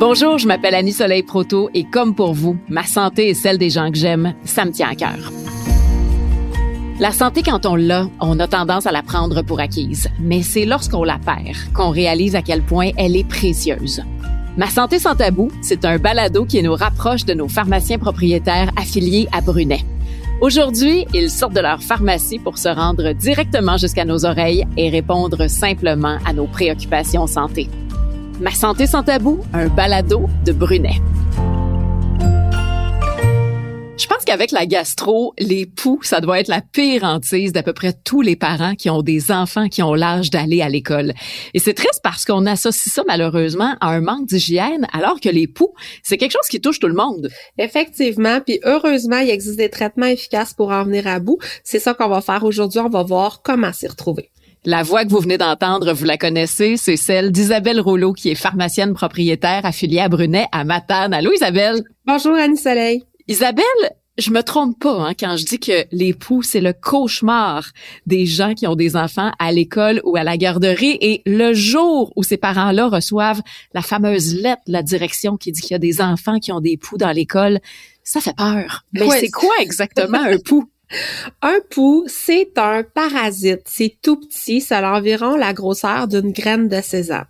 Bonjour, je m'appelle Annie Soleil Proto et comme pour vous, ma santé et celle des gens que j'aime, ça me tient à cœur. La santé, quand on l'a, on a tendance à la prendre pour acquise. Mais c'est lorsqu'on la perd qu'on réalise à quel point elle est précieuse. Ma santé sans tabou, c'est un balado qui nous rapproche de nos pharmaciens propriétaires affiliés à Brunet. Aujourd'hui, ils sortent de leur pharmacie pour se rendre directement jusqu'à nos oreilles et répondre simplement à nos préoccupations santé. Ma santé sans tabou, un balado de Brunet. Je pense qu'avec la gastro, les poux, ça doit être la pire hantise d'à peu près tous les parents qui ont des enfants qui ont l'âge d'aller à l'école. Et c'est triste parce qu'on associe ça malheureusement à un manque d'hygiène, alors que les poux, c'est quelque chose qui touche tout le monde. Effectivement, puis heureusement, il existe des traitements efficaces pour en venir à bout. C'est ça qu'on va faire aujourd'hui. On va voir comment s'y retrouver. La voix que vous venez d'entendre, vous la connaissez, c'est celle d'Isabelle Rouleau, qui est pharmacienne propriétaire affiliée à Brunet à Matane. Allô, Isabelle? Bonjour, Annie Soleil. Isabelle, je me trompe pas hein, quand je dis que l'époux, c'est le cauchemar des gens qui ont des enfants à l'école ou à la garderie. Et le jour où ces parents-là reçoivent la fameuse lettre de la direction qui dit qu'il y a des enfants qui ont des poux dans l'école, ça fait peur. Mais c'est quoi exactement un poux? Un pou, c'est un parasite. C'est tout petit. Ça a environ la grosseur d'une graine de sésame.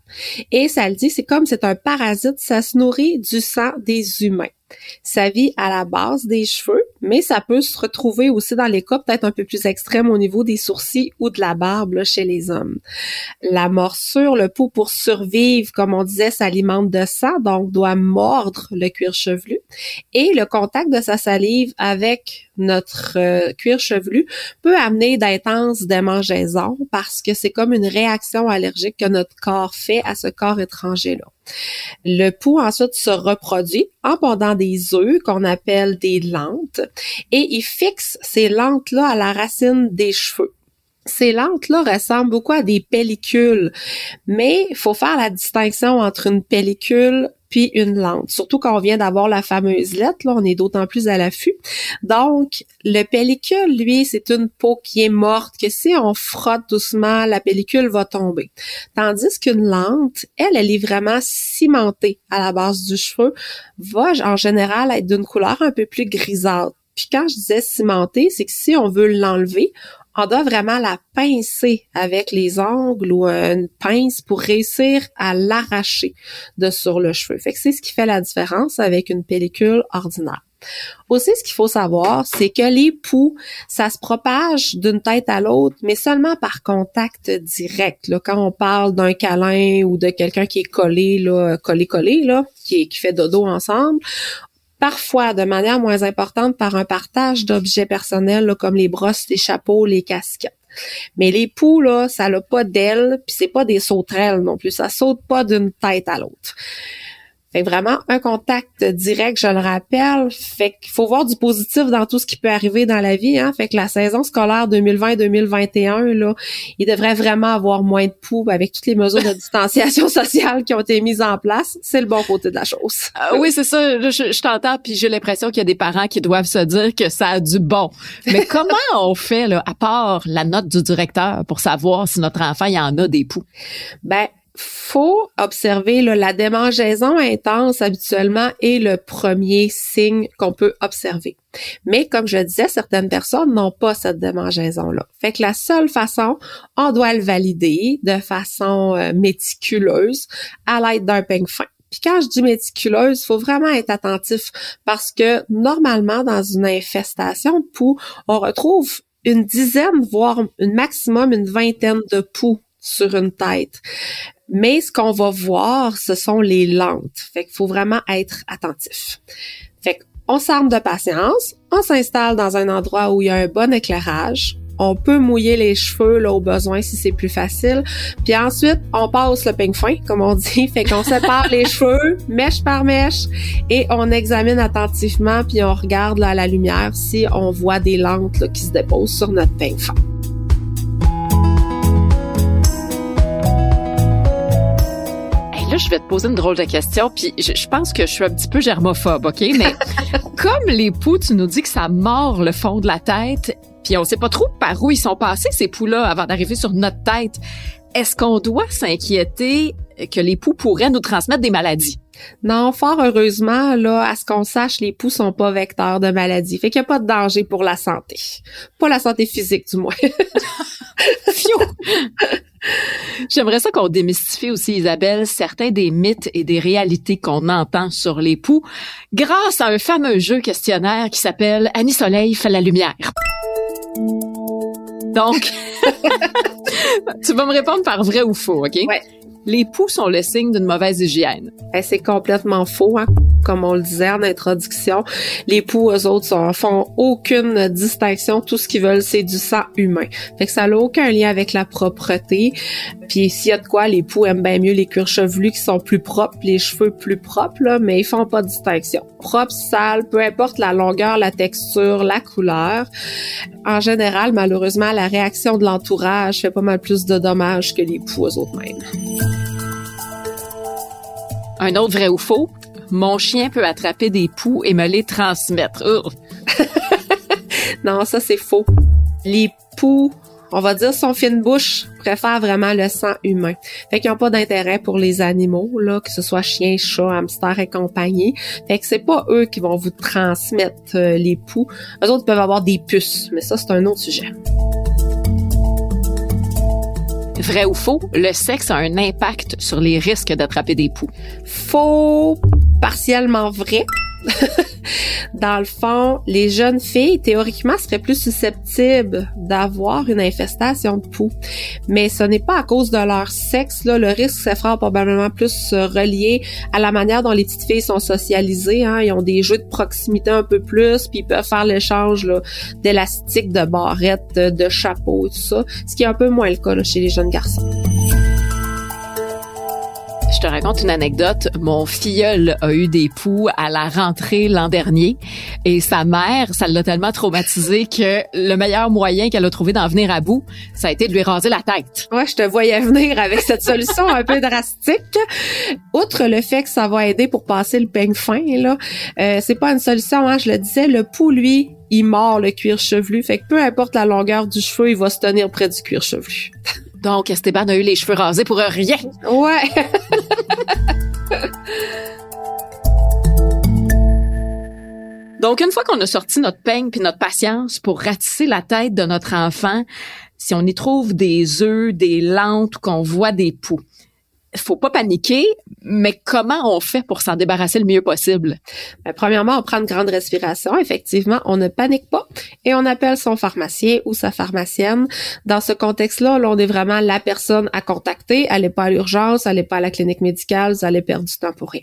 Et ça le dit, c'est comme c'est un parasite, ça se nourrit du sang des humains. Ça vit à la base des cheveux, mais ça peut se retrouver aussi dans les cas peut-être un peu plus extrêmes au niveau des sourcils ou de la barbe chez les hommes. La morsure, le pou pour survivre, comme on disait, s'alimente de sang, donc doit mordre le cuir chevelu. Et le contact de sa salive avec notre euh, cuir chevelu peut amener d'intenses démangeaisons parce que c'est comme une réaction allergique que notre corps fait à ce corps étranger-là. Le pou ensuite se reproduit en pondant des œufs qu'on appelle des lentes et il fixe ces lentes-là à la racine des cheveux. Ces lentes-là ressemblent beaucoup à des pellicules, mais il faut faire la distinction entre une pellicule puis une lente. Surtout quand on vient d'avoir la fameuse lettre, là, on est d'autant plus à l'affût. Donc, le pellicule, lui, c'est une peau qui est morte, que si on frotte doucement, la pellicule va tomber. Tandis qu'une lente, elle, elle est vraiment cimentée à la base du cheveu, va en général être d'une couleur un peu plus grisâtre. Puis quand je disais cimentée, c'est que si on veut l'enlever, on doit vraiment la pincer avec les ongles ou une pince pour réussir à l'arracher de sur le cheveu. Fait que c'est ce qui fait la différence avec une pellicule ordinaire. Aussi, ce qu'il faut savoir, c'est que les poux, ça se propage d'une tête à l'autre, mais seulement par contact direct. Là, quand on parle d'un câlin ou de quelqu'un qui est collé, là, collé, collé, là, qui, qui fait dodo ensemble, parfois de manière moins importante par un partage d'objets personnels comme les brosses, les chapeaux, les casquettes. Mais les poux, là, ça n'a pas d'ailes, puis c'est pas des sauterelles non plus. Ça saute pas d'une tête à l'autre. Fait vraiment un contact direct, je le rappelle. Fait qu'il faut voir du positif dans tout ce qui peut arriver dans la vie. Hein. Fait que la saison scolaire 2020-2021, là, il devrait vraiment avoir moins de poux avec toutes les mesures de distanciation sociale qui ont été mises en place. C'est le bon côté de la chose. Ah oui, c'est ça. Je, je t'entends, puis j'ai l'impression qu'il y a des parents qui doivent se dire que ça a du bon. Mais comment on fait, là, à part la note du directeur, pour savoir si notre enfant y en a des poux? Ben, faut observer la démangeaison intense habituellement est le premier signe qu'on peut observer. Mais comme je disais, certaines personnes n'ont pas cette démangeaison-là. Fait que la seule façon, on doit le valider de façon euh, méticuleuse à l'aide d'un peigne fin. Puis quand je dis méticuleuse, faut vraiment être attentif parce que normalement, dans une infestation de poux, on retrouve une dizaine, voire un maximum une vingtaine de poux sur une tête. Mais ce qu'on va voir, ce sont les lentes. Fait qu'il faut vraiment être attentif. Fait qu'on s'arme de patience, on s'installe dans un endroit où il y a un bon éclairage. On peut mouiller les cheveux là au besoin si c'est plus facile. Puis ensuite, on passe le ping fin, comme on dit. Fait qu'on sépare les cheveux, mèche par mèche, et on examine attentivement, puis on regarde là, à la lumière si on voit des lentes qui se déposent sur notre ping fin. Je vais te poser une drôle de question, puis je, pense que je suis un petit peu germophobe, OK? Mais comme les poux, tu nous dis que ça mord le fond de la tête, puis on sait pas trop par où ils sont passés, ces poux-là, avant d'arriver sur notre tête. Est-ce qu'on doit s'inquiéter que les poux pourraient nous transmettre des maladies? Non, fort heureusement, là, à ce qu'on sache, les poux sont pas vecteurs de maladie. Fait qu'il n'y a pas de danger pour la santé. Pas la santé physique, du moins. J'aimerais ça qu'on démystifie aussi, Isabelle, certains des mythes et des réalités qu'on entend sur les poux grâce à un fameux jeu questionnaire qui s'appelle Annie Soleil fait la lumière. Donc, tu vas me répondre par vrai ou faux, OK? Ouais les poux sont le signe d'une mauvaise hygiène. Ben, c'est complètement faux, hein? Comme on le disait en introduction. Les poux, eux autres, ne font aucune distinction. Tout ce qu'ils veulent, c'est du sang humain. Fait que ça n'a aucun lien avec la propreté. Puis s'il y a de quoi, les poux aiment bien mieux les cuirs chevelus qui sont plus propres, les cheveux plus propres, là, mais ils font pas de distinction. Propre, sale, peu importe la longueur, la texture, la couleur. En général, malheureusement, la réaction de l'entourage fait pas mal plus de dommages que les poux eux autres mêmes. Un autre vrai ou faux, mon chien peut attraper des poux et me les transmettre. non, ça c'est faux. Les poux, on va dire son fine bouche, préfèrent vraiment le sang humain. Fait qu'ils n'ont pas d'intérêt pour les animaux, là, que ce soit chien, chat, hamster et compagnie. Fait que c'est pas eux qui vont vous transmettre euh, les poux. Eux autres peuvent avoir des puces, mais ça c'est un autre sujet. Vrai ou faux, le sexe a un impact sur les risques d'attraper des poux? Faux, partiellement vrai. Dans le fond, les jeunes filles, théoriquement, seraient plus susceptibles d'avoir une infestation de poux. Mais ce n'est pas à cause de leur sexe. Là. Le risque se fera probablement plus relié à la manière dont les petites filles sont socialisées. Hein. Ils ont des jeux de proximité un peu plus, puis ils peuvent faire l'échange d'élastiques, de barrettes, de chapeaux tout ça, ce qui est un peu moins le cas chez les jeunes garçons. Je te raconte une anecdote. Mon filleul a eu des poux à la rentrée l'an dernier et sa mère, ça l'a tellement traumatisé que le meilleur moyen qu'elle a trouvé d'en venir à bout, ça a été de lui raser la tête. Ouais, je te voyais venir avec cette solution un peu drastique. Outre le fait que ça va aider pour passer le peigne fin, là, euh, c'est pas une solution, hein, je le disais, le pouls, lui, il mord le cuir chevelu. Fait que peu importe la longueur du cheveu, il va se tenir près du cuir chevelu. Donc, Esteban a eu les cheveux rasés pour rien. Ouais. Donc, une fois qu'on a sorti notre peigne puis notre patience pour ratisser la tête de notre enfant, si on y trouve des œufs, des lentes, qu'on voit des poux, faut pas paniquer, mais comment on fait pour s'en débarrasser le mieux possible? Ben, premièrement, on prend une grande respiration. Effectivement, on ne panique pas et on appelle son pharmacien ou sa pharmacienne. Dans ce contexte-là, là, on est vraiment la personne à contacter. Allez pas à l'urgence, allez pas à la clinique médicale, vous allez perdre du temps pour rien.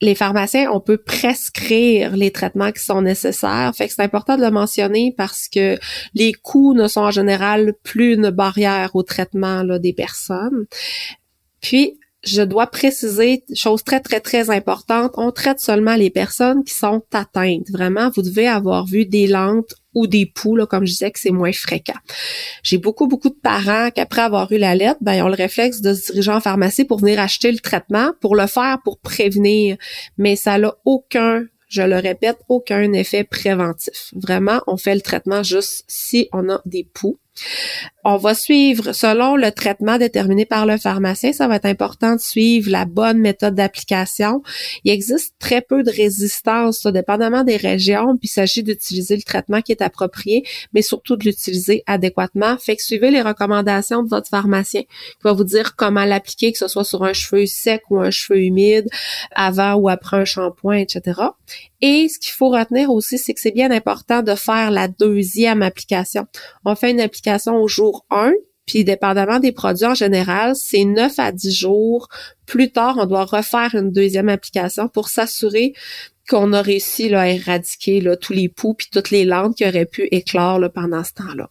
Les pharmaciens, on peut prescrire les traitements qui sont nécessaires. Fait que c'est important de le mentionner parce que les coûts ne sont en général plus une barrière au traitement là, des personnes. Puis, je dois préciser, chose très, très, très importante, on traite seulement les personnes qui sont atteintes. Vraiment, vous devez avoir vu des lentes ou des poux, comme je disais, que c'est moins fréquent. J'ai beaucoup, beaucoup de parents qu'après avoir eu la lettre, ben, ils ont le réflexe de se diriger en pharmacie pour venir acheter le traitement, pour le faire, pour prévenir. Mais ça n'a aucun je le répète, aucun effet préventif. Vraiment, on fait le traitement juste si on a des poux. On va suivre selon le traitement déterminé par le pharmacien. Ça va être important de suivre la bonne méthode d'application. Il existe très peu de résistance, dépendamment des régions, puis il s'agit d'utiliser le traitement qui est approprié, mais surtout de l'utiliser adéquatement. Fait que suivez les recommandations de votre pharmacien qui va vous dire comment l'appliquer, que ce soit sur un cheveu sec ou un cheveu humide, avant ou après un shampoing, etc. Et ce qu'il faut retenir aussi, c'est que c'est bien important de faire la deuxième application. On fait une application au jour 1, puis dépendamment des produits en général, c'est 9 à 10 jours. Plus tard, on doit refaire une deuxième application pour s'assurer qu'on a réussi là, à éradiquer là, tous les poux puis toutes les landes qui auraient pu éclore là, pendant ce temps-là.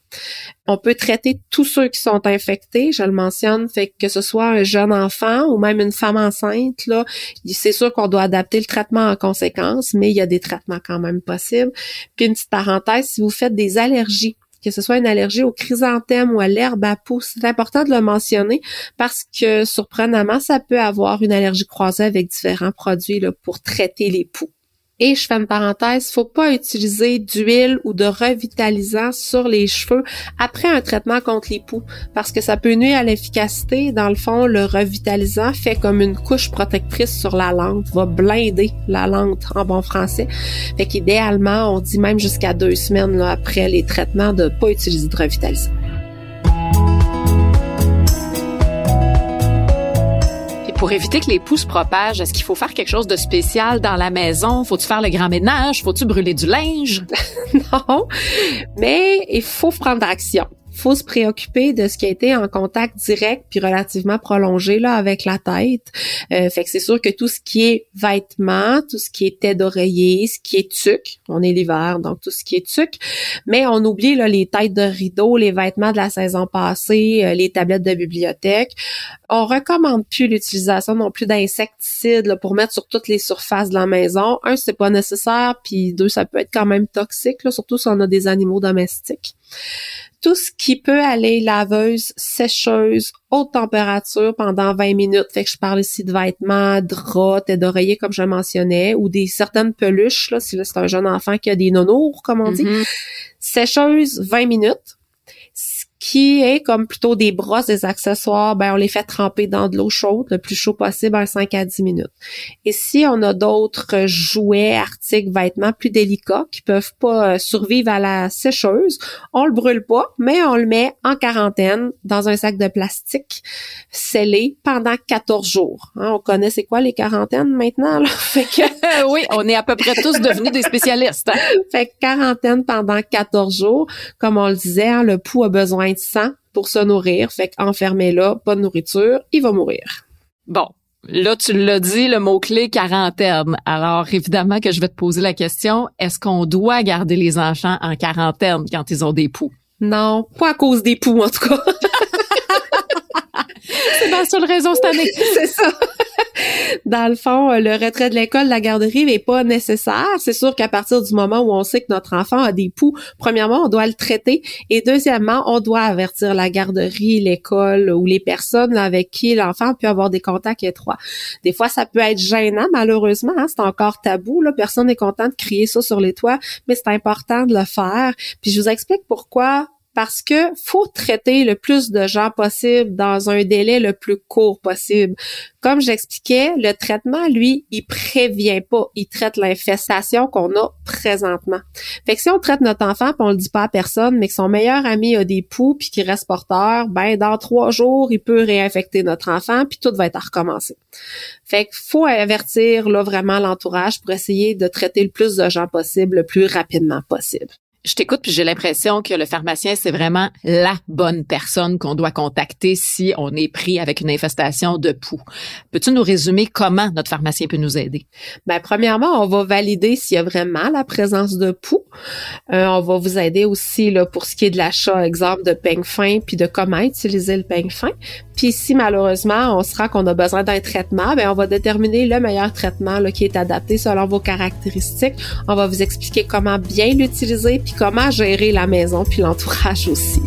On peut traiter tous ceux qui sont infectés, je le mentionne, fait que ce soit un jeune enfant ou même une femme enceinte, là, c'est sûr qu'on doit adapter le traitement en conséquence, mais il y a des traitements quand même possibles. Puis une petite parenthèse, si vous faites des allergies que ce soit une allergie au chrysanthème ou à l'herbe à poux, c'est important de le mentionner parce que surprenamment, ça peut avoir une allergie croisée avec différents produits là, pour traiter les poux. Et je fais une parenthèse, faut pas utiliser d'huile ou de revitalisant sur les cheveux après un traitement contre les poux parce que ça peut nuire à l'efficacité. Dans le fond, le revitalisant fait comme une couche protectrice sur la langue, va blinder la langue en bon français. Fait qu'idéalement, on dit même jusqu'à deux semaines après les traitements de pas utiliser de revitalisant. Pour éviter que les poux se propagent, est-ce qu'il faut faire quelque chose de spécial dans la maison? Faut-tu faire le grand ménage? Faut-tu brûler du linge? non, mais il faut prendre action faut se préoccuper de ce qui a été en contact direct puis relativement prolongé là avec la tête. Euh, fait que c'est sûr que tout ce qui est vêtements, tout ce qui est tête d'oreiller, ce qui est tuc, on est l'hiver donc tout ce qui est tuc, mais on oublie là les têtes de rideau, les vêtements de la saison passée, euh, les tablettes de bibliothèque. On recommande plus l'utilisation non plus d'insecticides pour mettre sur toutes les surfaces de la maison. Un, c'est pas nécessaire, puis deux, ça peut être quand même toxique, là, surtout si on a des animaux domestiques tout ce qui peut aller laveuse, sécheuse, haute température pendant 20 minutes. Fait que je parle ici de vêtements, draps, tête d'oreiller comme je mentionnais, ou des certaines peluches, là, si c'est un jeune enfant qui a des nonours, comme on dit. Mm-hmm. Sécheuse, 20 minutes qui est comme plutôt des brosses, des accessoires, ben on les fait tremper dans de l'eau chaude, le plus chaud possible, en 5 à 10 minutes. Et si on a d'autres jouets, articles, vêtements plus délicats qui peuvent pas euh, survivre à la sécheuse, on le brûle pas, mais on le met en quarantaine dans un sac de plastique scellé pendant 14 jours. Hein, on connaît c'est quoi les quarantaines maintenant là? fait que oui, on est à peu près tous devenus des spécialistes. Hein? Fait que quarantaine pendant 14 jours, comme on le disait, hein, le pouls a besoin de sang pour se nourrir. Fait qu'enfermez-là, pas de nourriture, il va mourir. Bon. Là, tu l'as dit, le mot-clé quarantaine. Alors, évidemment que je vais te poser la question, est-ce qu'on doit garder les enfants en quarantaine quand ils ont des poux? Non, pas à cause des poux, en tout cas. C'est la seule raison cette année. C'est ça. Dans le fond, euh, le retrait de l'école, la garderie n'est pas nécessaire. C'est sûr qu'à partir du moment où on sait que notre enfant a des poux, premièrement, on doit le traiter et deuxièmement, on doit avertir la garderie, l'école ou les personnes avec qui l'enfant peut avoir des contacts étroits. Des fois, ça peut être gênant, malheureusement. Hein, c'est encore tabou. Là. Personne n'est content de crier ça sur les toits, mais c'est important de le faire. Puis je vous explique pourquoi parce que faut traiter le plus de gens possible dans un délai le plus court possible. Comme j'expliquais, le traitement, lui, il prévient pas, il traite l'infestation qu'on a présentement. Fait que si on traite notre enfant puis on le dit pas à personne, mais que son meilleur ami a des poux puis qu'il reste porteur, ben dans trois jours, il peut réinfecter notre enfant puis tout va être à recommencer. Fait qu'il faut avertir là vraiment l'entourage pour essayer de traiter le plus de gens possible le plus rapidement possible je t'écoute puis j'ai l'impression que le pharmacien c'est vraiment la bonne personne qu'on doit contacter si on est pris avec une infestation de poux. Peux-tu nous résumer comment notre pharmacien peut nous aider? Ben premièrement, on va valider s'il y a vraiment la présence de poux. Euh, on va vous aider aussi là pour ce qui est de l'achat exemple de peigne fin puis de comment utiliser le peigne fin. Puis si malheureusement on sera qu'on a besoin d'un traitement, ben on va déterminer le meilleur traitement là, qui est adapté selon vos caractéristiques. On va vous expliquer comment bien l'utiliser puis comment gérer la maison puis l'entourage aussi.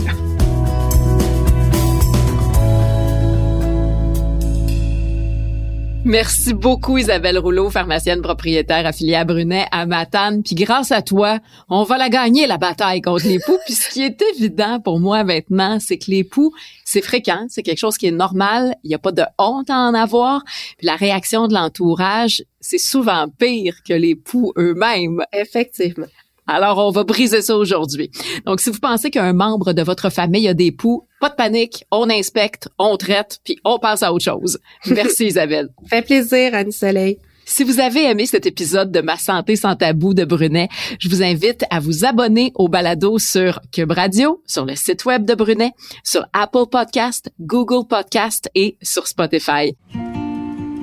Merci beaucoup Isabelle Rouleau, pharmacienne propriétaire affiliée à Brunet à Matane. Puis grâce à toi, on va la gagner la bataille contre les poux. Puis ce qui est évident pour moi maintenant, c'est que les poux, c'est fréquent, c'est quelque chose qui est normal. Il n'y a pas de honte à en avoir. Puis la réaction de l'entourage, c'est souvent pire que les poux eux-mêmes. Effectivement. Alors, on va briser ça aujourd'hui. Donc, si vous pensez qu'un membre de votre famille a des poux, pas de panique, on inspecte, on traite, puis on passe à autre chose. Merci Isabelle. Fait plaisir, Anne Soleil. Si vous avez aimé cet épisode de Ma santé sans tabou de Brunet, je vous invite à vous abonner au balado sur Cube Radio, sur le site web de Brunet, sur Apple Podcast, Google Podcast et sur Spotify.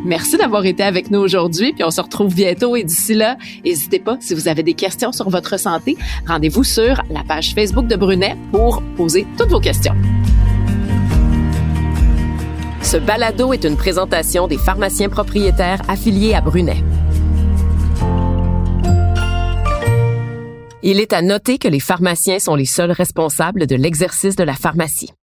Merci d'avoir été avec nous aujourd'hui, puis on se retrouve bientôt et d'ici là, n'hésitez pas, si vous avez des questions sur votre santé, rendez-vous sur la page Facebook de Brunet pour poser toutes vos questions. Ce balado est une présentation des pharmaciens propriétaires affiliés à Brunet. Il est à noter que les pharmaciens sont les seuls responsables de l'exercice de la pharmacie.